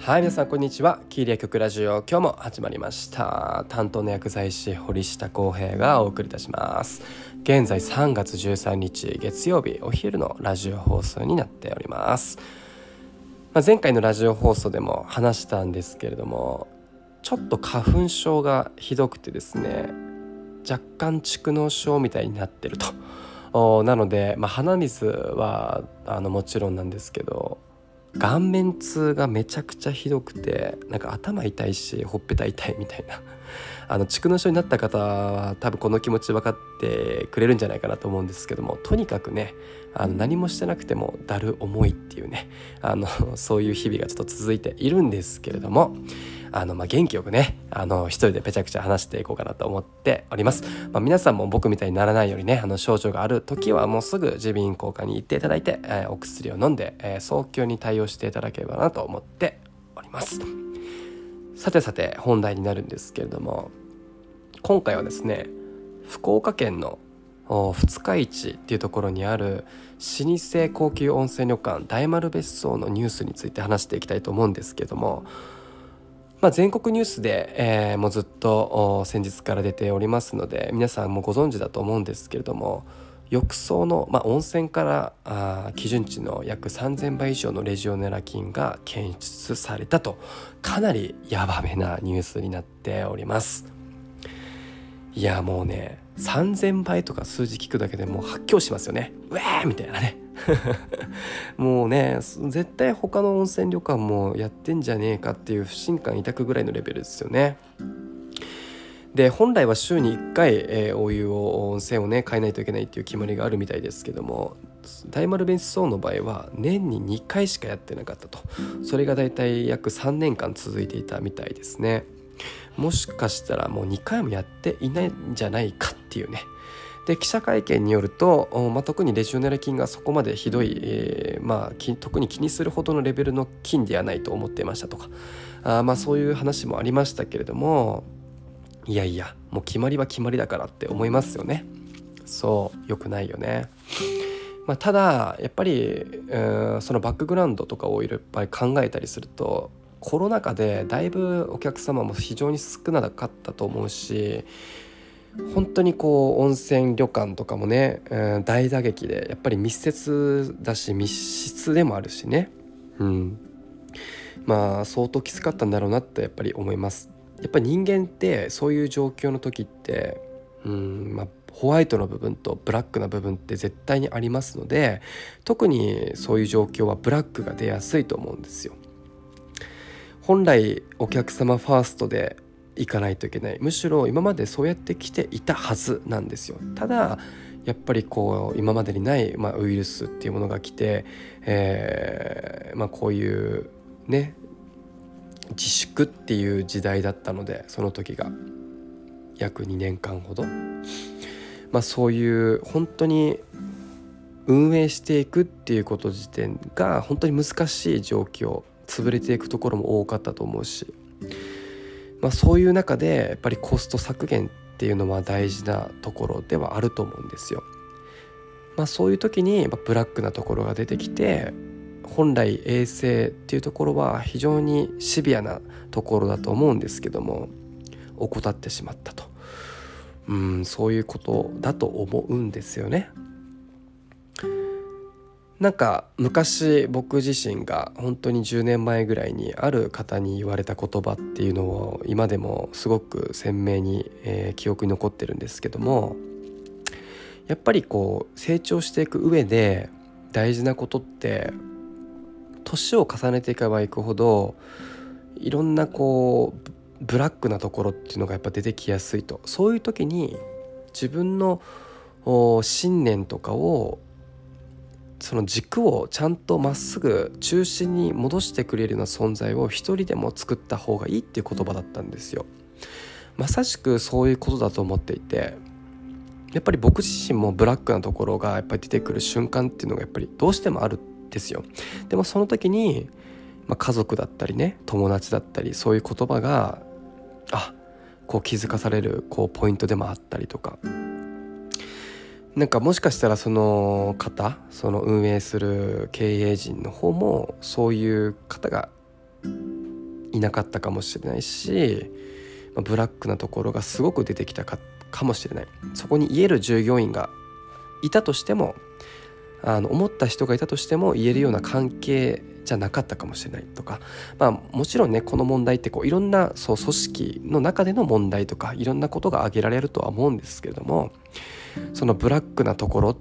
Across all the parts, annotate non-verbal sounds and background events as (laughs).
はい皆さんこんにちは。キーリア曲ラジオ今日も始まりました。担当の薬剤師堀下康平がお送りいたします。現在3月13日月曜日お昼のラジオ放送になっております、まあ、前回のラジオ放送でも話したんですけれどもちょっと花粉症がひどくてですね若干蓄膿症みたいになってると。なので、まあ、鼻水はあのもちろんなんですけど顔面痛がめちゃくちゃひどくてなんか頭痛いしほっぺた痛いみたいな。あの蓄膿症になった方は多分この気持ち分かってくれるんじゃないかなと思うんですけどもとにかくねあの何もしてなくてもだる重いっていうねあのそういう日々がちょっと続いているんですけれどもあの、まあ、元気よくねあの一人でぺちゃくちゃ話していこうかなと思っております、まあ、皆さんも僕みたいにならないようにねあの症状がある時はもうすぐ耳鼻咽喉科に行っていただいて、えー、お薬を飲んで、えー、早急に対応していただければなと思っております。さてさて本題になるんですけれども今回はですね福岡県の二日市っていうところにある老舗高級温泉旅館大丸別荘のニュースについて話していきたいと思うんですけどもまあ、全国ニュースで、えー、もうずっと先日から出ておりますので皆さんもご存知だと思うんですけれども浴槽の、まあ、温泉からあ基準値の約3,000倍以上のレジオネラ菌が検出されたとかなりヤバめなニュースになっております。いやもうね3,000倍とか数字聞くだけでもう発狂しますよね。うえーみたいなね。(laughs) もうね絶対他の温泉旅館もやってんじゃねえかっていう不信感抱くぐらいのレベルですよね。で本来は週に1回、えー、お湯を温泉をね変えないといけないっていう決まりがあるみたいですけども大丸別荘の場合は年に2回しかやってなかったと。それがだいたい約3年間続いていたみたいですね。もしかしたらもう2回もやっていないんじゃないかっていうね。で記者会見によると、まあ、特にレジオネラ菌がそこまでひどい、えー、まあ、特に気にするほどのレベルの菌ではないと思っていましたとか。あまあそういう話もありましたけれどもいやいやもう決まりは決まりだからって思いますよね。そう良くないよね。まあ、ただやっぱり、そのバックグラウンドとかをいっぱい考えたりするとコロナ禍でだいぶお客様も非常に少なかったと思うし本当にこう温泉旅館とかもね、うん、大打撃でやっぱり密接だし密室でもあるしね、うん、まあ相当きつかったんだろうなってやっぱり思います。やっぱり人間ってそういう状況の時って、うんまあ、ホワイトの部分とブラックな部分って絶対にありますので特にそういう状況はブラックが出やすいと思うんですよ。本来お客様ファーストでいかないといけない。むしろ今までそうやってきていたはずなんですよ。ただやっぱりこう今までにない、まあ、ウイルスっていうものが来て、えーまあ、こういうね自粛っていう時代だったのでその時が。約2年間ほど、まあ、そういう本当に運営していくっていうこと自体が本当に難しい状況潰れていくところも多かったと思うし。まあ、そういう中でやっぱりコスト削減っていうのは大事なところではあると思うんですよ。まあ、そういう時にブラックなところが出てきて本来衛生っていうところは非常にシビアなところだと思うんですけども怠ってしまったとうんそういうことだと思うんですよね。なんか昔僕自身が本当に10年前ぐらいにある方に言われた言葉っていうのを今でもすごく鮮明に、えー、記憶に残ってるんですけどもやっぱりこう成長していく上で大事なことって年を重ねていけばいくほどいろんなこうブラックなところっていうのがやっぱ出てきやすいとそういう時に自分の信念とかをその軸をちゃんとまっすぐ中心に戻してくれるような存在を一人でも作った方がいいっていう言葉だったんですよ。まさしくそういうことだと思っていてやっぱり僕自身もブラックなところがやっぱり出てくる瞬間っていうのがやっぱりどうしてもあるんですよ。でもその時に、まあ、家族だったりね友達だったりそういう言葉があこう気づかされるこうポイントでもあったりとかなんかもしかしたらその方その運営する経営陣の方もそういう方がいなかったかもしれないし、まあ、ブラックなところがすごく出てきたかかもしれないそこに言える従業員がいたとしてもあの思った人がいたとしても言えるような関係じゃなかったかもしれないとか、まあ、もちろんねこの問題ってこういろんなそう組織の中での問題とかいろんなことが挙げられるとは思うんですけれどもそのブラックなところ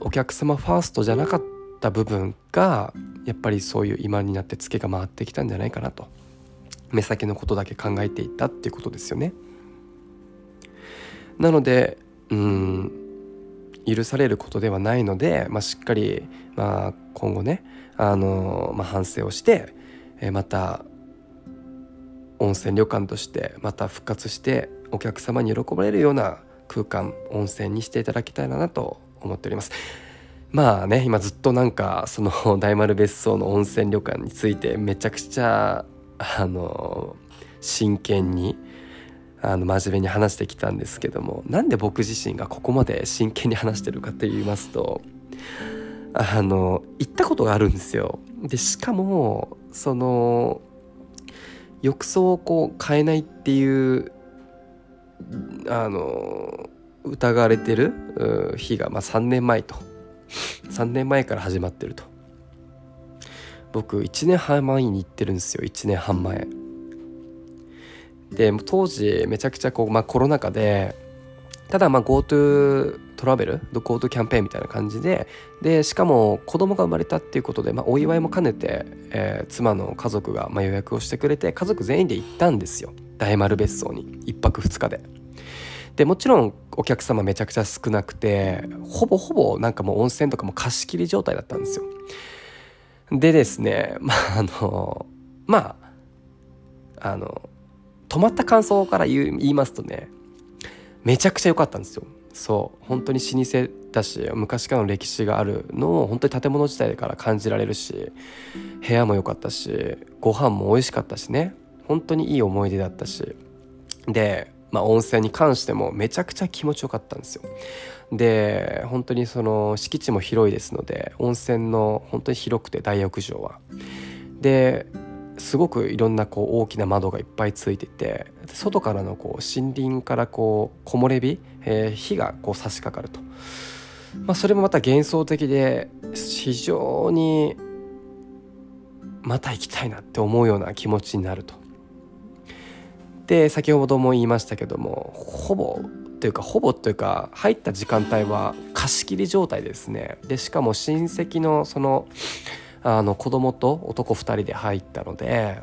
お客様ファーストじゃなかった部分がやっぱりそういう今になってツケが回ってきたんじゃないかなと目先のことだけ考えていたっていうことですよね。なのでうん許されることではないので、まあ、しっかり、まあ、今後ねあの、まあ、反省をして、えまた温泉旅館としてまた復活してお客様に喜ばれるような空間温泉にしていただきたいなと思っております。まあね今ずっとなんかその (laughs) 大丸別荘の温泉旅館についてめちゃくちゃあの真剣にあの真面目に話してきたんですけどもなんで僕自身がここまで真剣に話してるかって言いますとあの行ったことがあるんですよ。でしかもその浴槽をこう変えないっていうあの疑われてる日が、まあ、3年前と。3年前から始まってると。僕1年半前に行ってるんですよ。1年半前。で当時めちゃくちゃこう、まあ、コロナ禍でただまあ GoTo トラベル GoTo キャンペーンみたいな感じででしかも子供が生まれたっていうことで、まあ、お祝いも兼ねて、えー、妻の家族がまあ予約をしてくれて家族全員で行ったんですよ大丸別荘に1泊2日で。でもちろんお客様めちゃくちゃ少なくてほぼほぼなんかもう温泉とかも貸し切り状態だったんですよ。でですねまああのまああの泊まった感想から言いますとねめちゃくちゃ良かったんですよ。そう。本当に老舗だし昔からの歴史があるのを本当に建物自体から感じられるし部屋も良かったしご飯も美味しかったしね。本当にいい思い出だったし。でまあ温泉に関してもめちゃくちゃ気持ちよかったんですよ。で本当にその敷地も広いですので温泉の本当に広くて大浴場は。ですごくいろんなこう大きな窓がいっぱいついてて外からのこう森林からこう木漏れ日、えー、火がこう差し掛かると、まあ、それもまた幻想的で非常にまた行きたいなって思うような気持ちになると。で先ほども言いましたけどもほぼというかほぼというか入った時間帯は貸し切り状態ですねでしかも親戚のそのあの子供と男2人で入ったので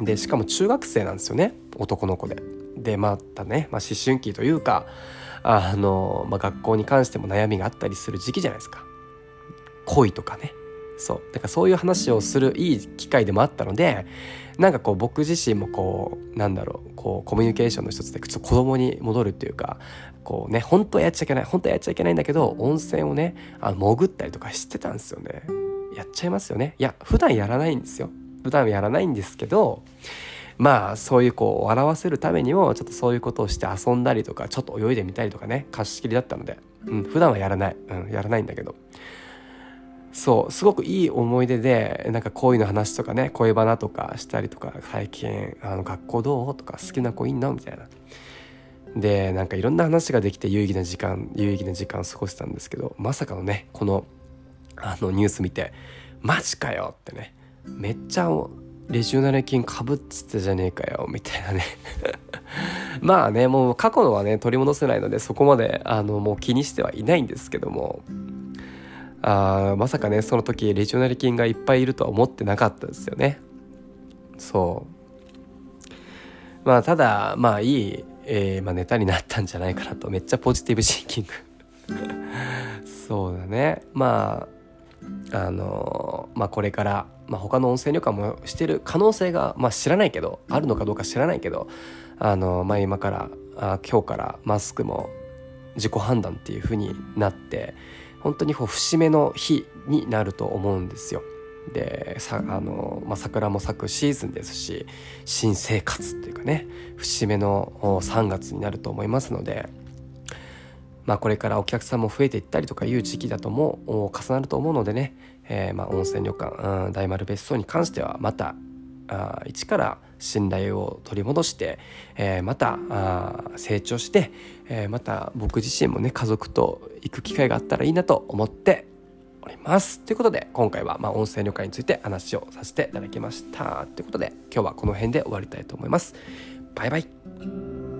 でしかも中学生なんですよね。男の子で。でまたね、まあ、思春期というかあの、まあ、学校に関しても悩みがあったりする時期じゃないですか。恋とかね。そう。だからそういう話をするいい機会でもあったのでなんかこう僕自身もこうなんだろうこうコミュニケーションの一つでちょっと子供に戻るっていうかこうね本当はやっちゃいけない本当はやっちゃいけないんだけど温泉をねあの潜ったりとかしてたんですよね。やっちゃいますよね。いや普段やらないんですよ。普段やらないんですけどまあそういうこう笑わせるためにもちょっとそういうことをして遊んだりとかちょっと泳いでみたりとかね貸し切りだったので、うん、普段はやらない、うん、やらないんだけど。そうすごくいい思い出でなんか恋の話とかね恋バナとかしたりとか最近あの学校どうとか好きな子いんのみたいな。でなんかいろんな話ができて有意義な時間有意義な時間を過ごしたんですけどまさかのねこのあのニュース見てマジかよってね。めっちゃレジオナル菌かぶっつってじゃねえかよみたいなね。(laughs) まあねもう過去のはね取り戻せないのでそこまであのもう気にしてはいないんですけども。あまさかねその時レジオナル菌がいっぱいいるとは思ってなかったですよね。そう。まあただまあいい、えーまあ、ネタになったんじゃないかなと。めっちゃポジティブシンキング。(laughs) そうだね。まああのまあ、これから、まあ、他の温泉旅館もしてる可能性が、まあ、知らないけどあるのかどうか知らないけどあの、まあ、今からあ今日からマスクも自己判断っていう風になって本当にこう節目の日になると思うんですよ。でさあの、まあ、桜も咲くシーズンですし新生活っていうかね節目の3月になると思いますのでまあ、これからお客さんも増えていったりとかいう時期だとも重なると思うのでね、えー、まあ温泉旅館、うん、大丸別荘に関してはまたあ一から信頼を取り戻して、えー、またあ成長して、えー、また僕自身もね家族と行く機会があったらいいなと思っております。ということで今回はまあ音声旅館について話をさせていただきました。ということで今日はこの辺で終わりたいと思います。バイバイ。